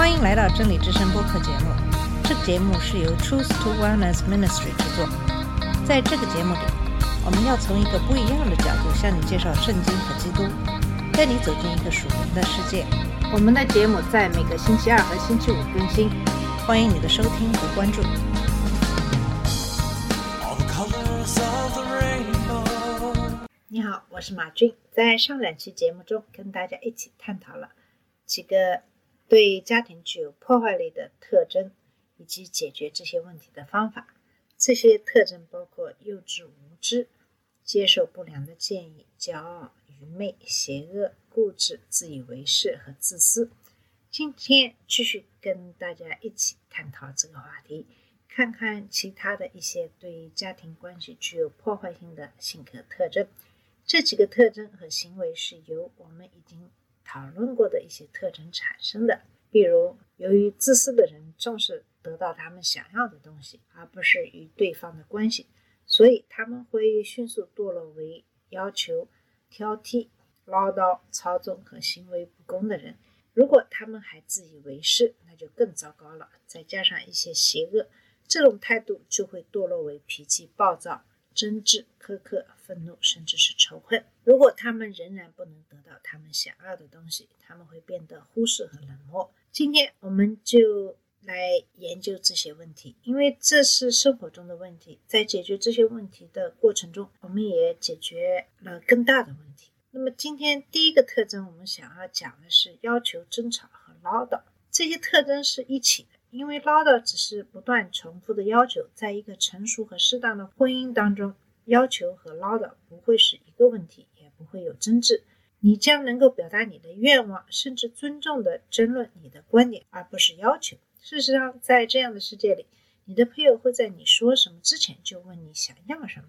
欢迎来到真理之声播客节目。这个节目是由 Truth to Wellness Ministry 制作。在这个节目里，我们要从一个不一样的角度向你介绍圣经和基督，带你走进一个属灵的世界。我们的节目在每个星期二和星期五更新，欢迎你的收听和关注。你好，我是马俊。在上两期节目中，跟大家一起探讨了几个对家庭具有破坏力的特征，以及解决这些问题的方法。这些特征包括幼稚无知、接受不良的建议、骄傲、愚昧、邪恶、固执、自以为是和自私。今天继续跟大家一起探讨这个话题，看看其他的一些对家庭关系具有破坏性的性格特征。这几个特征和行为是由我们已经讨论过的一些特征产生的，比如，由于自私的人重视得到他们想要的东西，而不是与对方的关系，所以他们会迅速堕落为要求、挑剔、唠叨、操纵和行为不公的人。如果他们还自以为是，那就更糟糕了。再加上一些邪恶，这种态度就会堕落为脾气暴躁、争执、苛刻、愤怒，甚至是仇恨。如果他们仍然不能得到他们想要的东西，他们会变得忽视和冷漠。今天我们就来研究这些问题，因为这是生活中的问题。在解决这些问题的过程中，我们也解决了更大的问题。那么今天第一个特征，我们想要讲的是要求、争吵和唠叨。这些特征是一起的，因为唠叨只是不断重复的要求，在一个成熟和适当的婚姻当中，要求和唠叨不会是一个问题，也不会有争执。你将能够表达你的愿望，甚至尊重的争论你的观点，而不是要求。事实上，在这样的世界里，你的配偶会在你说什么之前就问你想要什么，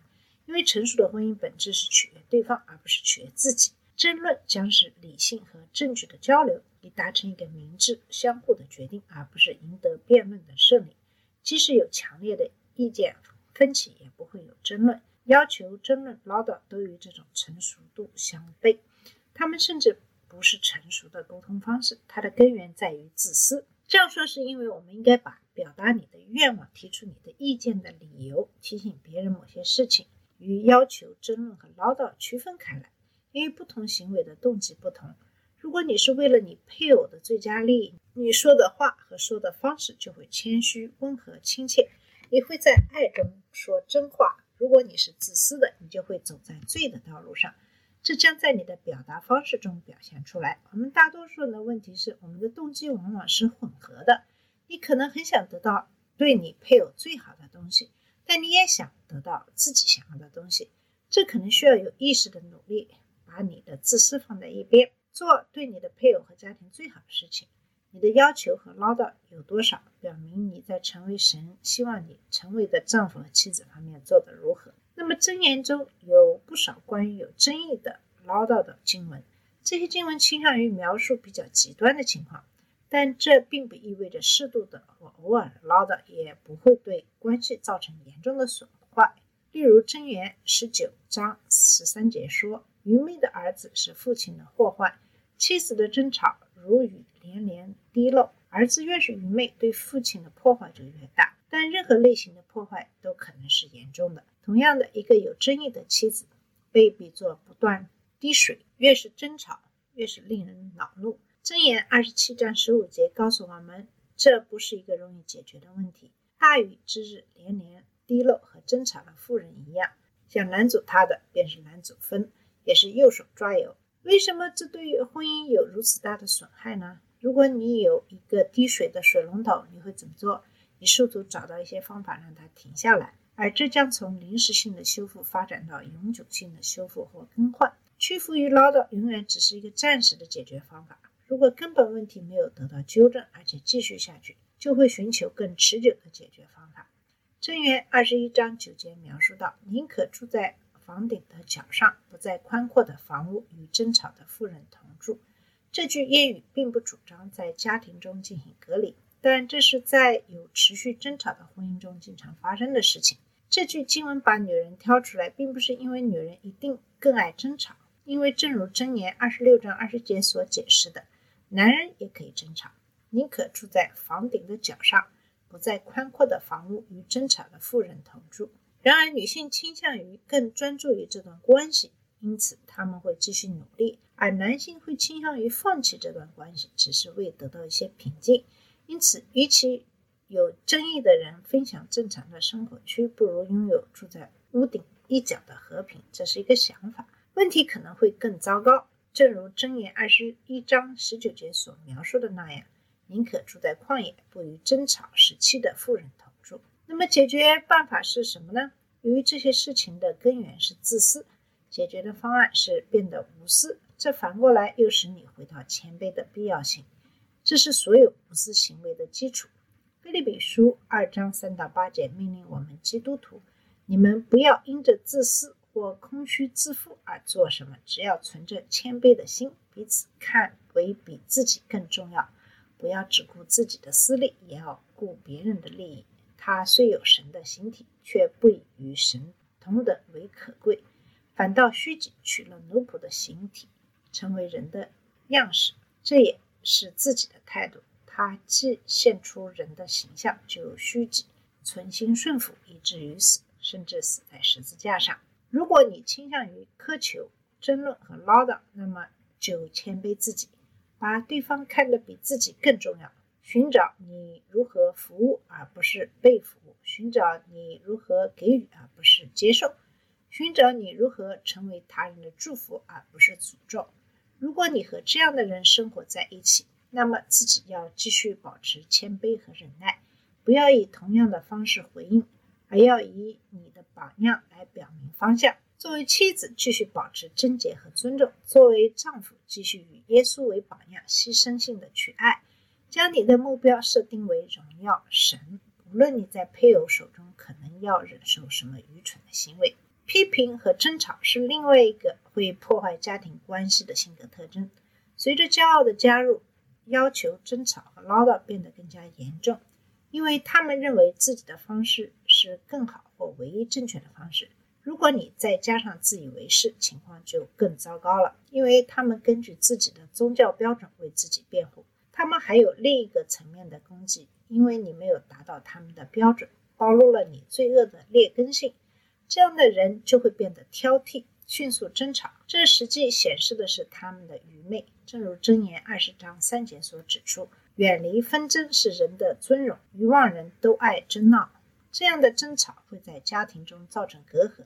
因为成熟的婚姻本质是取悦对方，而不是取悦自己。争论将是理性和证据的交流，以达成一个明智、相互的决定，而不是赢得辩论的胜利。即使有强烈的意见分歧，也不会有争论。要求、争论、唠叨都与这种成熟度相悖。他们甚至不是成熟的沟通方式，它的根源在于自私。这样说是因为我们应该把表达你的愿望、提出你的意见的理由、提醒别人某些事情，与要求、争论和唠叨区分开来，因为不同行为的动机不同。如果你是为了你配偶的最佳利益，你说的话和说的方式就会谦虚、温和、亲切，你会在爱中说真话。如果你是自私的，你就会走在罪的道路上。这将在你的表达方式中表现出来。我们大多数人的问题是，我们的动机往往是混合的。你可能很想得到对你配偶最好的东西，但你也想得到自己想要的东西。这可能需要有意识的努力，把你的自私放在一边，做对你的配偶和家庭最好的事情。你的要求和唠叨有多少，表明你在成为神希望你成为的丈夫和妻子方面做得如何。那么箴言中有不少关于有争议的唠叨的经文，这些经文倾向于描述比较极端的情况，但这并不意味着适度的或偶尔唠叨也不会对关系造成严重的损坏。例如箴言十九章十三节说：“愚昧的儿子是父亲的祸患，妻子的争吵如雨连连滴漏。儿子越是愚昧，对父亲的破坏就越大。但任何类型的破坏都可能是严重的。”同样的，一个有争议的妻子被比作不断滴水，越是争吵，越是令人恼怒。箴言二十七章十五节告诉我们，这不是一个容易解决的问题。大雨之日连连滴漏，和争吵的妇人一样，想拦阻他的便是拦阻分，也是右手抓油。为什么这对于婚姻有如此大的损害呢？如果你有一个滴水的水龙头，你会怎么做？你试图找到一些方法让它停下来。而这将从临时性的修复发展到永久性的修复或更换。屈服于唠叨永远只是一个暂时的解决方法。如果根本问题没有得到纠正，而且继续下去，就会寻求更持久的解决方法。箴言二十一章九节描述到：“宁可住在房顶的角上，不在宽阔的房屋与争吵的妇人同住。”这句谚语并不主张在家庭中进行隔离。但这是在有持续争吵的婚姻中经常发生的事情。这句经文把女人挑出来，并不是因为女人一定更爱争吵，因为正如箴言二十六章二十节所解释的，男人也可以争吵。宁可住在房顶的角上，不再宽阔的房屋与争吵的妇人同住。然而，女性倾向于更专注于这段关系，因此他们会继续努力；而男性会倾向于放弃这段关系，只是为得到一些平静。因此，与其有争议的人分享正常的生活区，不如拥有住在屋顶一角的和平。这是一个想法。问题可能会更糟糕，正如箴言二十一章十九节所描述的那样：“宁可住在旷野，不与争吵时期的富人同住。”那么，解决办法是什么呢？由于这些事情的根源是自私，解决的方案是变得无私。这反过来又使你回到谦卑的必要性。这是所有无私行为的基础。菲利比书二章三到八节命令我们基督徒：你们不要因着自私或空虚自负而做什么，只要存着谦卑的心，彼此看为比自己更重要。不要只顾自己的私利，也要顾别人的利益。他虽有神的形体，却不以与神同等为可贵，反倒虚己，取了奴仆的形体，成为人的样式。这也是自己的态度。他既现出人的形象，就虚己，存心顺服，以至于死，甚至死在十字架上。如果你倾向于苛求、争论和唠叨，那么就谦卑自己，把对方看得比自己更重要。寻找你如何服务，而不是被服务；寻找你如何给予，而不是接受；寻找你如何成为他人的祝福，而不是诅咒。如果你和这样的人生活在一起，那么自己要继续保持谦卑和忍耐，不要以同样的方式回应，而要以你的榜样来表明方向。作为妻子，继续保持贞洁和尊重；作为丈夫，继续以耶稣为榜样，牺牲性的去爱。将你的目标设定为荣耀神，无论你在配偶手中可能要忍受什么愚蠢的行为。批评和争吵是另外一个会破坏家庭关系的性格特征。随着骄傲的加入，要求争吵和唠叨变得更加严重，因为他们认为自己的方式是更好或唯一正确的方式。如果你再加上自以为是，情况就更糟糕了，因为他们根据自己的宗教标准为自己辩护。他们还有另一个层面的攻击，因为你没有达到他们的标准，暴露了你罪恶的劣根性。这样的人就会变得挑剔，迅速争吵。这实际显示的是他们的愚昧。正如箴言二十章三节所指出：“远离纷争是人的尊荣，愚妄人都爱争闹。”这样的争吵会在家庭中造成隔阂，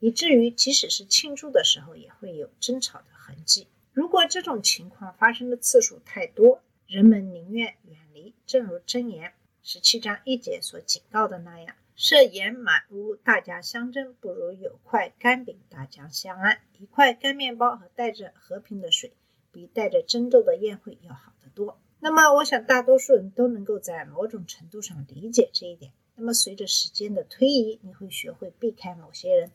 以至于即使是庆祝的时候也会有争吵的痕迹。如果这种情况发生的次数太多，人们宁愿远离，正如箴言十七章一节所警告的那样：“设宴满屋，大家相争，不如有块干饼，大家相安。一块干面包和带着和平的水，比带着争斗的宴会要好得多。”那么，我想大多数人都能够在某种程度上理解这一点。那么，随着时间的推移，你会学会避开某些人，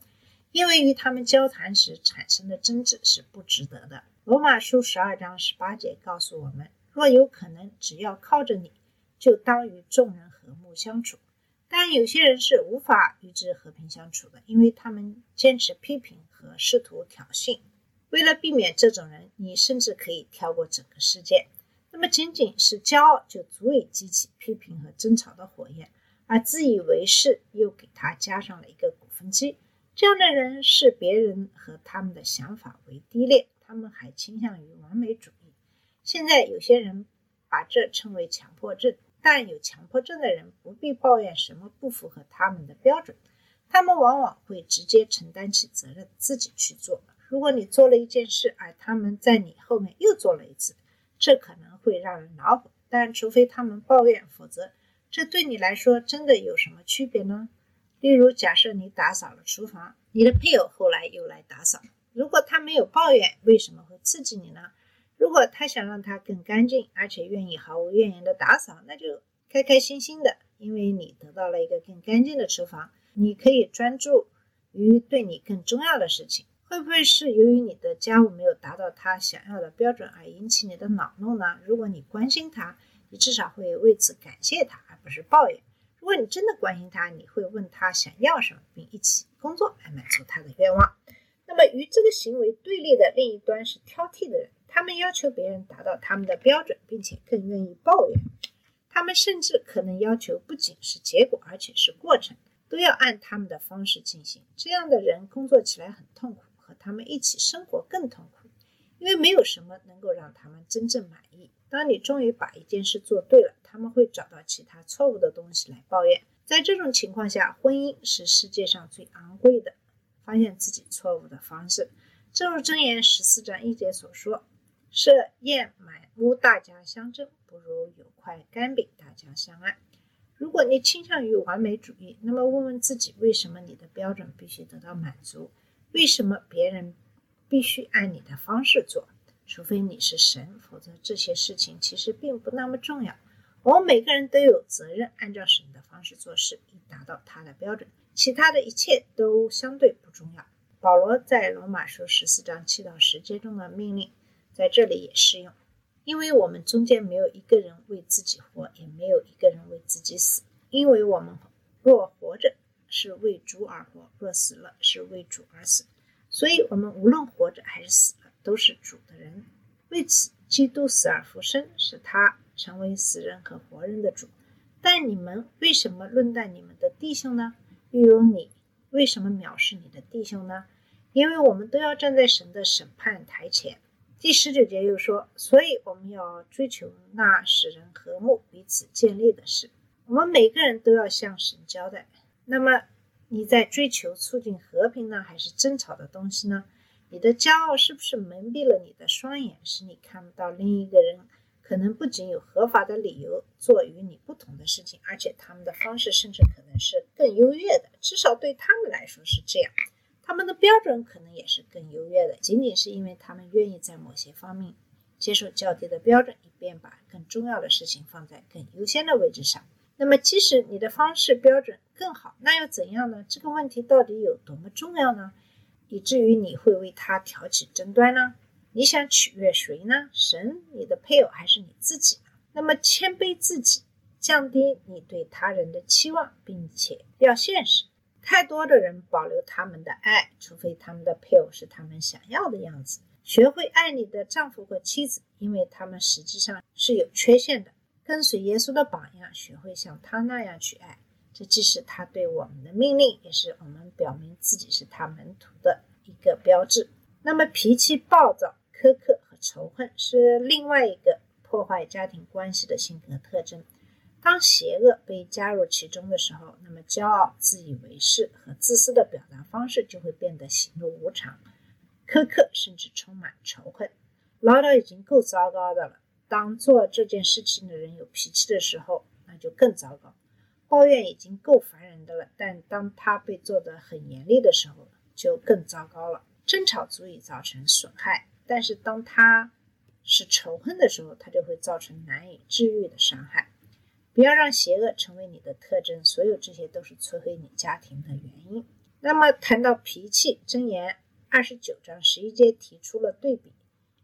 因为与他们交谈时产生的争执是不值得的。罗马书十二章十八节告诉我们。若有可能，只要靠着你，就当与众人和睦相处。但有些人是无法与之和平相处的，因为他们坚持批评和试图挑衅。为了避免这种人，你甚至可以跳过整个事件。那么，仅仅是骄傲就足以激起批评和争吵的火焰，而自以为是又给他加上了一个鼓风机。这样的人视别人和他们的想法为低劣，他们还倾向于完美主义。现在有些人把这称为强迫症，但有强迫症的人不必抱怨什么不符合他们的标准，他们往往会直接承担起责任，自己去做。如果你做了一件事，而他们在你后面又做了一次，这可能会让人恼火。但除非他们抱怨，否则这对你来说真的有什么区别呢？例如，假设你打扫了厨房，你的配偶后来又来打扫，如果他没有抱怨，为什么会刺激你呢？如果他想让它更干净，而且愿意毫无怨言的打扫，那就开开心心的，因为你得到了一个更干净的厨房，你可以专注于对你更重要的事情。会不会是由于你的家务没有达到他想要的标准而引起你的恼怒呢？如果你关心他，你至少会为此感谢他，而不是抱怨。如果你真的关心他，你会问他想要什么，并一起工作来满足他的愿望。那么与这个行为对立的另一端是挑剔的人。他们要求别人达到他们的标准，并且更愿意抱怨。他们甚至可能要求不仅是结果，而且是过程，都要按他们的方式进行。这样的人工作起来很痛苦，和他们一起生活更痛苦，因为没有什么能够让他们真正满意。当你终于把一件事做对了，他们会找到其他错误的东西来抱怨。在这种情况下，婚姻是世界上最昂贵的发现自己错误的方式。正如箴言十四章一节所说：“设宴满屋，大家相争，不如有块干饼，大家相爱。”如果你倾向于完美主义，那么问问自己：为什么你的标准必须得到满足？为什么别人必须按你的方式做？除非你是神，否则这些事情其实并不那么重要。我们每个人都有责任按照神的方式做事，以达到他的标准。其他的一切都相对不重要。保罗在罗马书十四章七到十节中的命令，在这里也适用。因为我们中间没有一个人为自己活，也没有一个人为自己死。因为我们若活着，是为主而活；若死了，是为主而死。所以，我们无论活着还是死了，都是主的人。为此，基督死而复生，使他成为死人和活人的主。但你们为什么论断你们的弟兄呢？又有你为什么藐视你的弟兄呢？因为我们都要站在神的审判台前。第十九节又说，所以我们要追求那使人和睦、彼此建立的事。我们每个人都要向神交代。那么，你在追求促进和平呢，还是争吵的东西呢？你的骄傲是不是蒙蔽了你的双眼，使你看不到另一个人可能不仅有合法的理由做与你不同的事情，而且他们的方式甚至可能是更优越的，至少对他们来说是这样。他们的标准可能也是更优越的，仅仅是因为他们愿意在某些方面接受较低的标准，以便把更重要的事情放在更优先的位置上。那么，即使你的方式标准更好，那又怎样呢？这个问题到底有多么重要呢？以至于你会为他挑起争端呢？你想取悦谁呢？神、你的配偶还是你自己？那么谦卑自己，降低你对他人的期望，并且要现实。太多的人保留他们的爱，除非他们的配偶是他们想要的样子。学会爱你的丈夫或妻子，因为他们实际上是有缺陷的。跟随耶稣的榜样，学会像他那样去爱。这既是他对我们的命令，也是我们表明自己是他门徒的一个标志。那么，脾气暴躁、苛刻和仇恨是另外一个破坏家庭关系的性格特征。当邪恶被加入其中的时候，那么骄傲、自以为是和自私的表达方式就会变得喜怒无常、苛刻，甚至充满仇恨。唠叨已经够糟糕的了，当做这件事情的人有脾气的时候，那就更糟糕。抱怨已经够烦人的了，但当他被做得很严厉的时候，就更糟糕了。争吵足以造成损害，但是当他是仇恨的时候，他就会造成难以治愈的伤害。不要让邪恶成为你的特征，所有这些都是摧毁你家庭的原因。那么谈到脾气，箴言二十九章十一节提出了对比：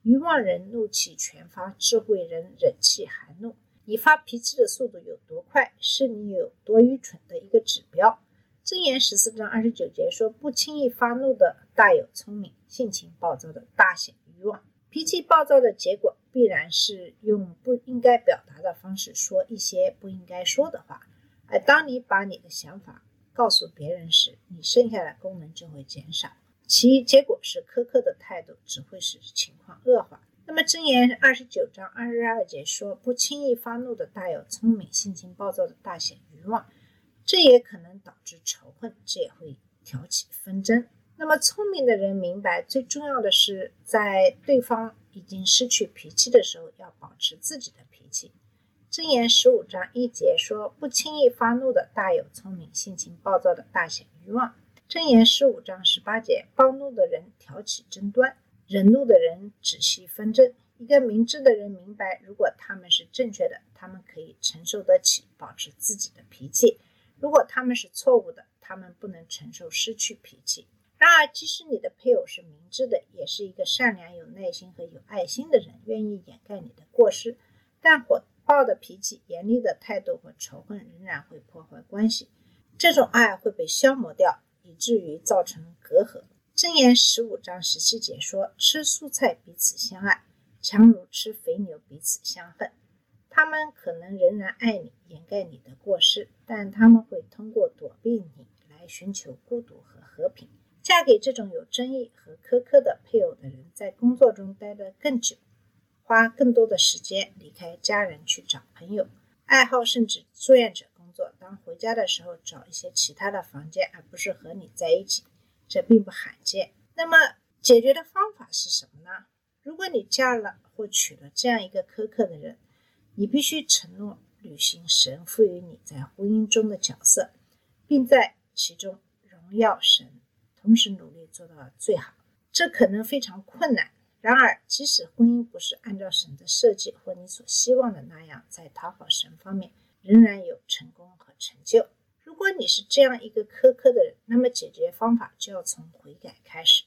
愚妄人怒气全发，智慧人忍气含怒。你发脾气的速度有多快，是你有多愚蠢的一个指标。箴言十四章二十九节说：“不轻易发怒的大有聪明，性情暴躁的大显愚妄。”脾气暴躁的结果必然是用不应该表达的方式说一些不应该说的话。而当你把你的想法告诉别人时，你剩下的功能就会减少，其结果是苛刻的态度只会使情况恶化。那么箴言二十九章二十二节说：“不轻易发怒的大有聪明，性情暴躁的大显愚妄。”这也可能导致仇恨，这也会挑起纷争。那么聪明的人明白，最重要的是在对方已经失去脾气的时候，要保持自己的脾气。箴言十五章一节说：“不轻易发怒的大有聪明，性情暴躁的大显愚妄。”箴言十五章十八节：“暴怒的人挑起争端。”忍怒的人止息纷争。一个明智的人明白，如果他们是正确的，他们可以承受得起保持自己的脾气；如果他们是错误的，他们不能承受失去脾气。然而，即使你的配偶是明智的，也是一个善良、有耐心和有爱心的人，愿意掩盖你的过失，但火爆的脾气、严厉的态度和仇恨仍然会破坏关系。这种爱会被消磨掉，以至于造成隔阂。箴言十五章十七节说：“吃蔬菜彼此相爱，强如吃肥牛彼此相恨。”他们可能仍然爱你，掩盖你的过失，但他们会通过躲避你来寻求孤独和和平。嫁给这种有争议和苛刻的配偶的人，在工作中待得更久，花更多的时间离开家人去找朋友，爱好甚至志愿者作。当回家的时候，找一些其他的房间，而不是和你在一起，这并不罕见。那么，解决的方法是什么呢？如果你嫁了或娶了这样一个苛刻的人，你必须承诺履行神赋予你在婚姻中的角色，并在其中荣耀神。同时努力做到最好，这可能非常困难。然而，即使婚姻不是按照神的设计或你所希望的那样，在讨好神方面仍然有成功和成就。如果你是这样一个苛刻的人，那么解决方法就要从悔改开始，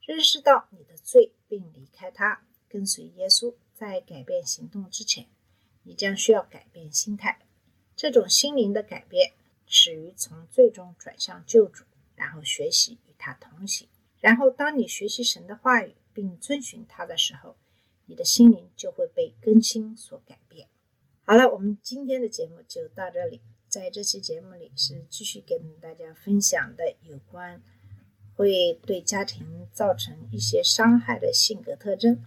认识到你的罪，并离开他，跟随耶稣。在改变行动之前，你将需要改变心态。这种心灵的改变始于从最终转向救主，然后学习与。他同行，然后当你学习神的话语并遵循他的时候，你的心灵就会被更新所改变。好了，我们今天的节目就到这里。在这期节目里是继续跟大家分享的有关会对家庭造成一些伤害的性格特征。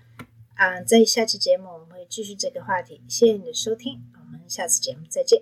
啊，在下期节目我们会继续这个话题。谢谢你的收听，我们下次节目再见。